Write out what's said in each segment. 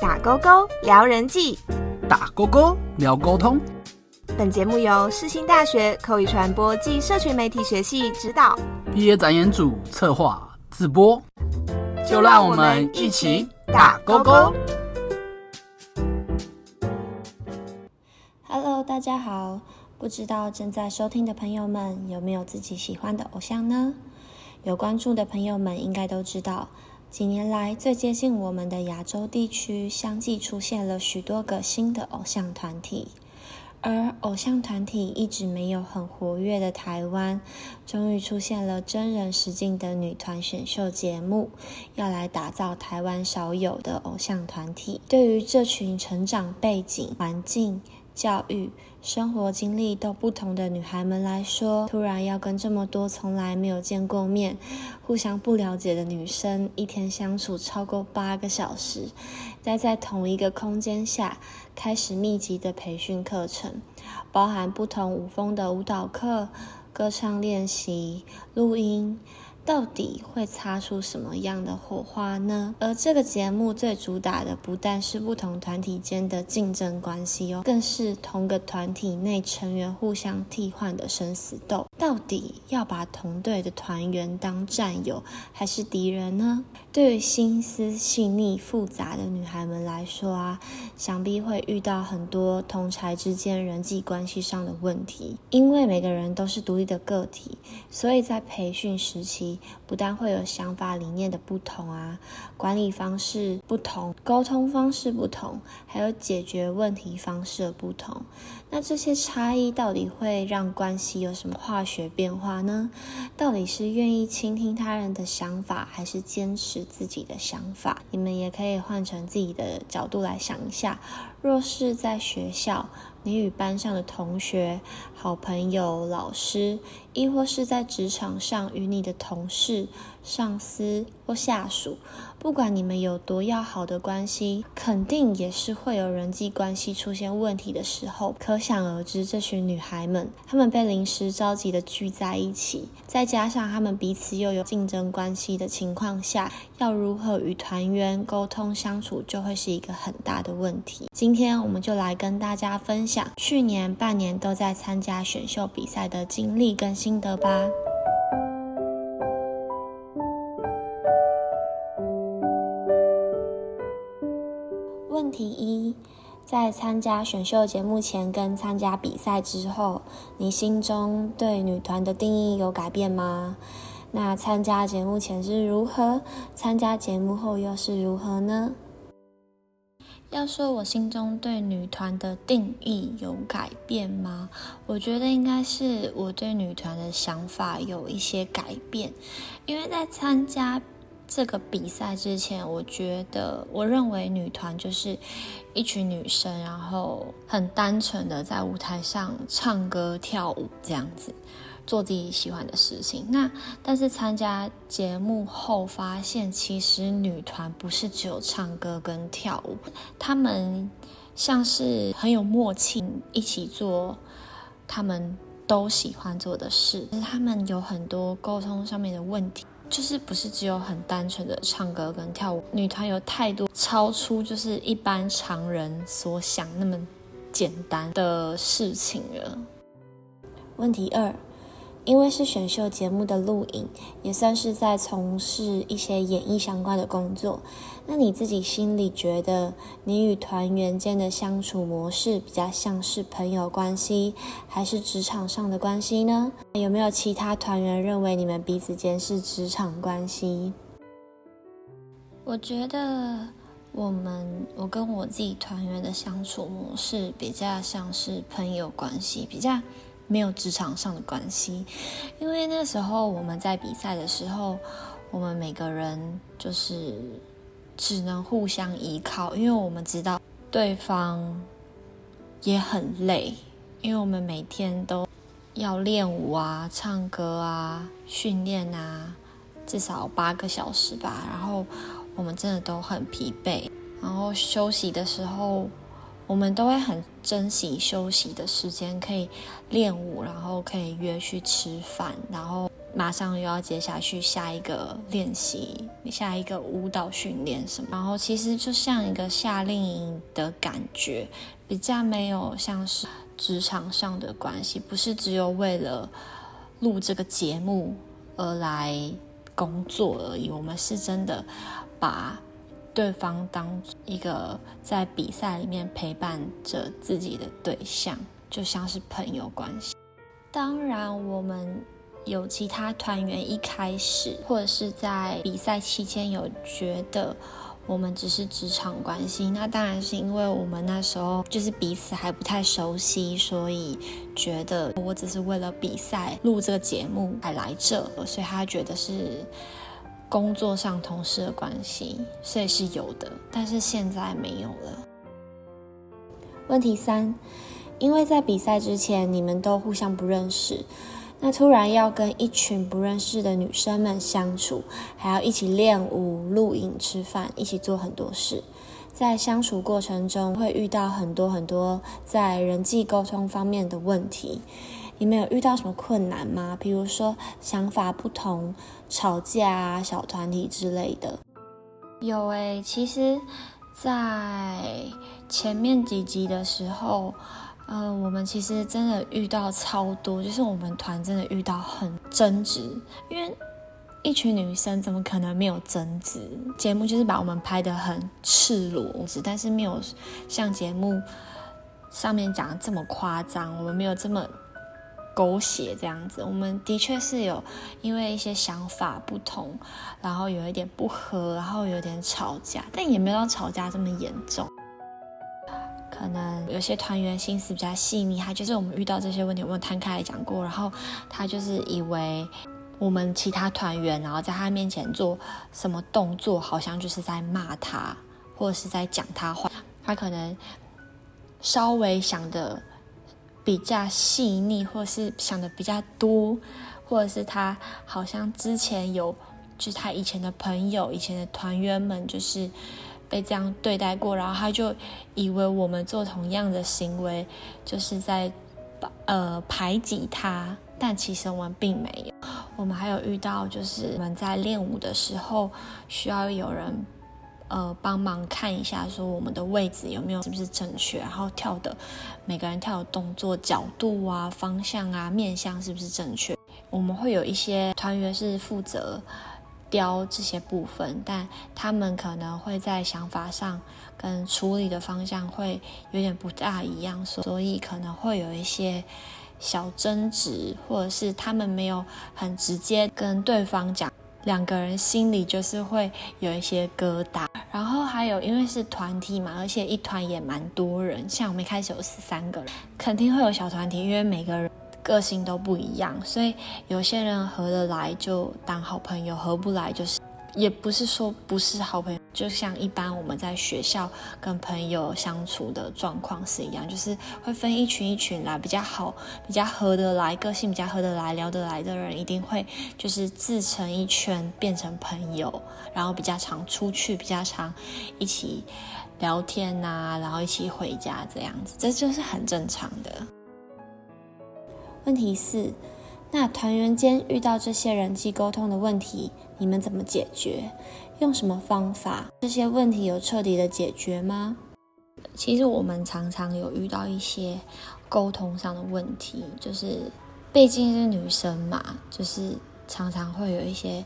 打勾勾聊人际，打勾勾聊沟通。本节目由世新大学口语传播暨社群媒体学系指导，毕业展演组策划自播。就让我们一起打勾勾。Hello，大家好。不知道正在收听的朋友们有没有自己喜欢的偶像呢？有关注的朋友们应该都知道，几年来最接近我们的亚洲地区，相继出现了许多个新的偶像团体。而偶像团体一直没有很活跃的台湾，终于出现了真人实境的女团选秀节目，要来打造台湾少有的偶像团体。对于这群成长背景、环境、教育、生活经历都不同的女孩们来说，突然要跟这么多从来没有见过面、互相不了解的女生一天相处超过八个小时，待在同一个空间下，开始密集的培训课程，包含不同舞风的舞蹈课、歌唱练习、录音。到底会擦出什么样的火花呢？而这个节目最主打的不但是不同团体间的竞争关系哦，更是同个团体内成员互相替换的生死斗。到底要把同队的团员当战友还是敌人呢？对于心思细腻复杂的女孩们来说啊，想必会遇到很多同才之间人际关系上的问题。因为每个人都是独立的个体，所以在培训时期。不但会有想法理念的不同啊，管理方式不同，沟通方式不同，还有解决问题方式的不同。那这些差异到底会让关系有什么化学变化呢？到底是愿意倾听他人的想法，还是坚持自己的想法？你们也可以换成自己的角度来想一下。若是在学校，你与班上的同学、好朋友、老师，亦或是在职场上与你的同事、上司或下属，不管你们有多要好的关系，肯定也是会有人际关系出现问题的时候。可想而知，这群女孩们，她们被临时召集的聚在一起，再加上她们彼此又有竞争关系的情况下，要如何与团员沟通相处，就会是一个很大的问题。今天我们就来跟大家分享去年半年都在参加选秀比赛的经历跟心得吧。问题一：在参加选秀节目前跟参加比赛之后，你心中对女团的定义有改变吗？那参加节目前是如何？参加节目后又是如何呢？要说我心中对女团的定义有改变吗？我觉得应该是我对女团的想法有一些改变，因为在参加这个比赛之前，我觉得我认为女团就是一群女生，然后很单纯的在舞台上唱歌跳舞这样子。做自己喜欢的事情。那但是参加节目后发现，其实女团不是只有唱歌跟跳舞，她们像是很有默契，一起做他们都喜欢做的事。他们有很多沟通上面的问题，就是不是只有很单纯的唱歌跟跳舞。女团有太多超出就是一般常人所想那么简单的事情了。问题二。因为是选秀节目的录影，也算是在从事一些演艺相关的工作。那你自己心里觉得，你与团员间的相处模式比较像是朋友关系，还是职场上的关系呢？有没有其他团员认为你们彼此间是职场关系？我觉得我们，我跟我自己团员的相处模式比较像是朋友关系，比较。没有职场上的关系，因为那时候我们在比赛的时候，我们每个人就是只能互相依靠，因为我们知道对方也很累，因为我们每天都要练舞啊、唱歌啊、训练啊，至少八个小时吧。然后我们真的都很疲惫，然后休息的时候。我们都会很珍惜休息的时间，可以练舞，然后可以约去吃饭，然后马上又要接下去下一个练习，下一个舞蹈训练什么。然后其实就像一个夏令营的感觉，比较没有像是职场上的关系，不是只有为了录这个节目而来工作而已。我们是真的把。对方当一个在比赛里面陪伴着自己的对象，就像是朋友关系。当然，我们有其他团员一开始或者是在比赛期间有觉得我们只是职场关系，那当然是因为我们那时候就是彼此还不太熟悉，所以觉得我只是为了比赛录这个节目才来这，所以他觉得是。工作上同事的关系，所以是有的，但是现在没有了。问题三，因为在比赛之前你们都互相不认识，那突然要跟一群不认识的女生们相处，还要一起练舞、录影、吃饭，一起做很多事，在相处过程中会遇到很多很多在人际沟通方面的问题。你们有遇到什么困难吗？比如说想法不同、吵架啊、小团体之类的。有诶，其实，在前面几集的时候，呃，我们其实真的遇到超多，就是我们团真的遇到很争执，因为一群女生怎么可能没有争执？节目就是把我们拍的很赤裸，但是没有像节目上面讲的这么夸张，我们没有这么。狗血这样子，我们的确是有因为一些想法不同，然后有一点不和，然后有点吵架，但也没有吵架这么严重。可能有些团员心思比较细腻，他就是我们遇到这些问题，我们摊开来讲过，然后他就是以为我们其他团员，然后在他面前做什么动作，好像就是在骂他，或者是在讲他话，他可能稍微想的。比较细腻，或是想的比较多，或者是他好像之前有，就是他以前的朋友、以前的团员们，就是被这样对待过，然后他就以为我们做同样的行为，就是在呃排挤他，但其实我们并没有。我们还有遇到，就是我们在练舞的时候需要有人。呃，帮忙看一下，说我们的位置有没有是不是正确，然后跳的每个人跳的动作角度啊、方向啊、面向是不是正确？我们会有一些团员是负责雕这些部分，但他们可能会在想法上跟处理的方向会有点不大一样，所以可能会有一些小争执，或者是他们没有很直接跟对方讲。两个人心里就是会有一些疙瘩，然后还有因为是团体嘛，而且一团也蛮多人，像我们一开始有十三个人，肯定会有小团体，因为每个人个性都不一样，所以有些人合得来就当好朋友，合不来就是。也不是说不是好朋友，就像一般我们在学校跟朋友相处的状况是一样，就是会分一群一群来，比较好、比较合得来、个性比较合得来、聊得来的人，一定会就是自成一圈，变成朋友，然后比较常出去，比较常一起聊天呐，然后一起回家这样子，这就是很正常的。问题四，那团员间遇到这些人际沟通的问题。你们怎么解决？用什么方法？这些问题有彻底的解决吗？其实我们常常有遇到一些沟通上的问题，就是毕竟是女生嘛，就是常常会有一些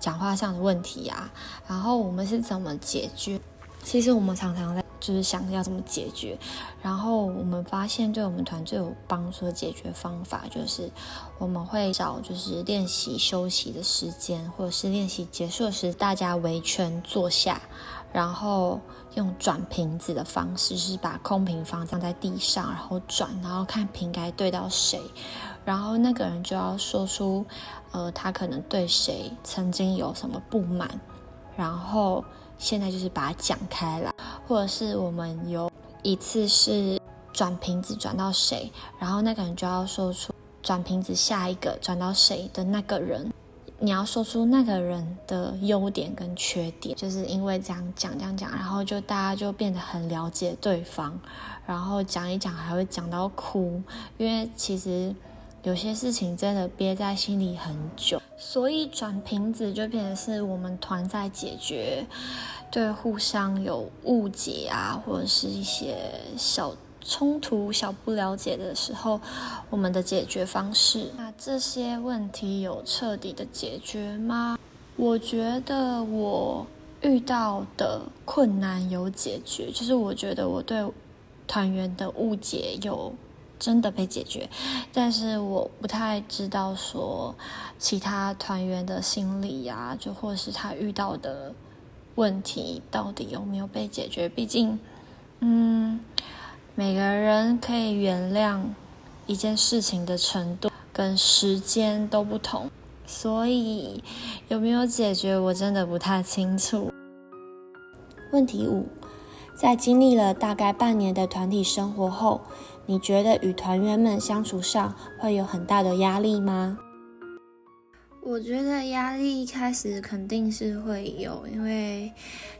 讲话上的问题啊。然后我们是怎么解决？其实我们常常在。就是想要怎么解决，然后我们发现对我们团最有帮助的解决方法，就是我们会找就是练习休息的时间，或者是练习结束时，大家围圈坐下，然后用转瓶子的方式，是把空瓶放放在地上，然后转，然后看瓶该对到谁，然后那个人就要说出，呃，他可能对谁曾经有什么不满，然后。现在就是把它讲开来，或者是我们有一次是转瓶子转到谁，然后那个人就要说出转瓶子下一个转到谁的那个人，你要说出那个人的优点跟缺点，就是因为这样讲讲讲，然后就大家就变得很了解对方，然后讲一讲还会讲到哭，因为其实有些事情真的憋在心里很久，所以转瓶子就变成是我们团在解决对互相有误解啊，或者是一些小。冲突小不了解的时候，我们的解决方式，那这些问题有彻底的解决吗？我觉得我遇到的困难有解决，就是我觉得我对团员的误解有真的被解决，但是我不太知道说其他团员的心理呀，就或是他遇到的问题到底有没有被解决，毕竟，嗯。每个人可以原谅一件事情的程度跟时间都不同，所以有没有解决我真的不太清楚。问题五，在经历了大概半年的团体生活后，你觉得与团员们相处上会有很大的压力吗？我觉得压力一开始肯定是会有，因为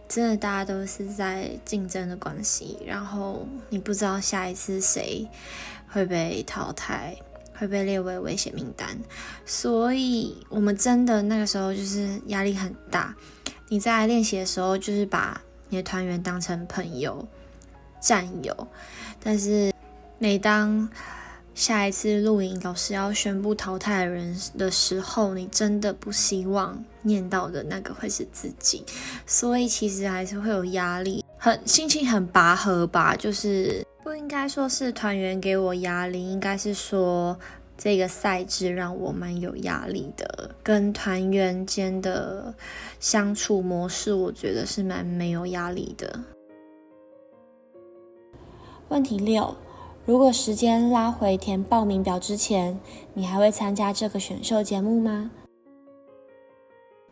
真的大家都是在竞争的关系，然后你不知道下一次谁会被淘汰，会被列为危险名单，所以我们真的那个时候就是压力很大。你在练习的时候，就是把你的团员当成朋友、战友，但是每当下一次录影，老师要宣布淘汰的人的时候，你真的不希望念到的那个会是自己，所以其实还是会有压力，很心情很拔河吧。就是不应该说是团员给我压力，应该是说这个赛制让我蛮有压力的。跟团员间的相处模式，我觉得是蛮没有压力的。问题六。如果时间拉回填报名表之前，你还会参加这个选秀节目吗？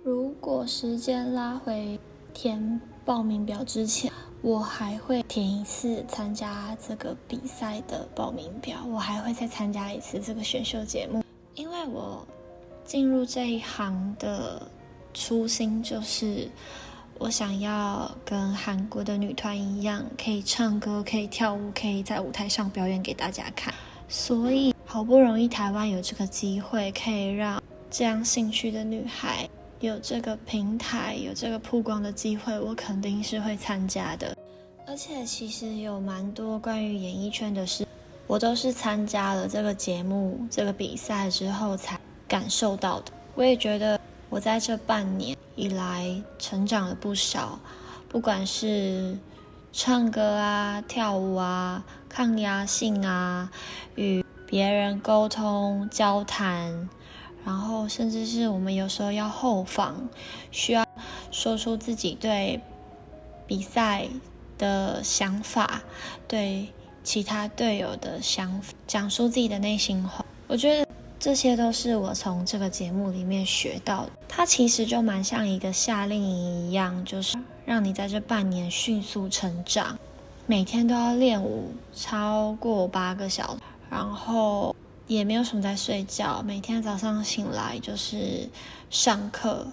如果时间拉回填报名表之前，我还会填一次参加这个比赛的报名表，我还会再参加一次这个选秀节目，因为我进入这一行的初心就是。我想要跟韩国的女团一样，可以唱歌，可以跳舞，可以在舞台上表演给大家看。所以好不容易台湾有这个机会，可以让这样兴趣的女孩有这个平台，有这个曝光的机会，我肯定是会参加的。而且其实有蛮多关于演艺圈的事，我都是参加了这个节目、这个比赛之后才感受到的。我也觉得我在这半年。以来成长了不少，不管是唱歌啊、跳舞啊、抗压性啊、与别人沟通交谈，然后甚至是我们有时候要后访，需要说出自己对比赛的想法，对其他队友的想法，讲述自己的内心话。我觉得。这些都是我从这个节目里面学到的。它其实就蛮像一个夏令营一样，就是让你在这半年迅速成长，每天都要练舞超过八个小时，然后也没有什么在睡觉。每天早上醒来就是上课，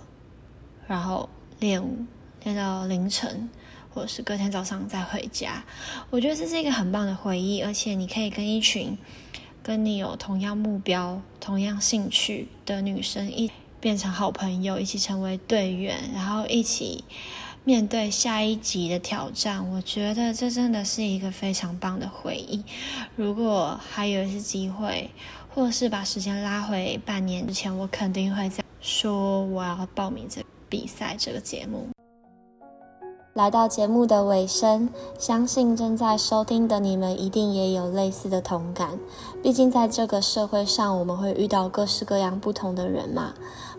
然后练舞练到凌晨，或者是隔天早上再回家。我觉得这是一个很棒的回忆，而且你可以跟一群。跟你有同样目标、同样兴趣的女生一变成好朋友，一起成为队员，然后一起面对下一集的挑战。我觉得这真的是一个非常棒的回忆。如果还有一次机会，或是把时间拉回半年之前，我肯定会再说我要报名这比赛这个节目。来到节目的尾声，相信正在收听的你们一定也有类似的同感。毕竟在这个社会上，我们会遇到各式各样不同的人嘛，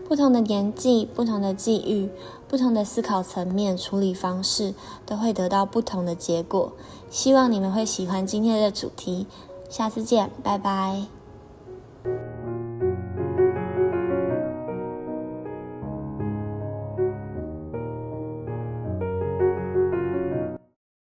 不同的年纪、不同的际遇、不同的思考层面、处理方式，都会得到不同的结果。希望你们会喜欢今天的主题，下次见，拜拜。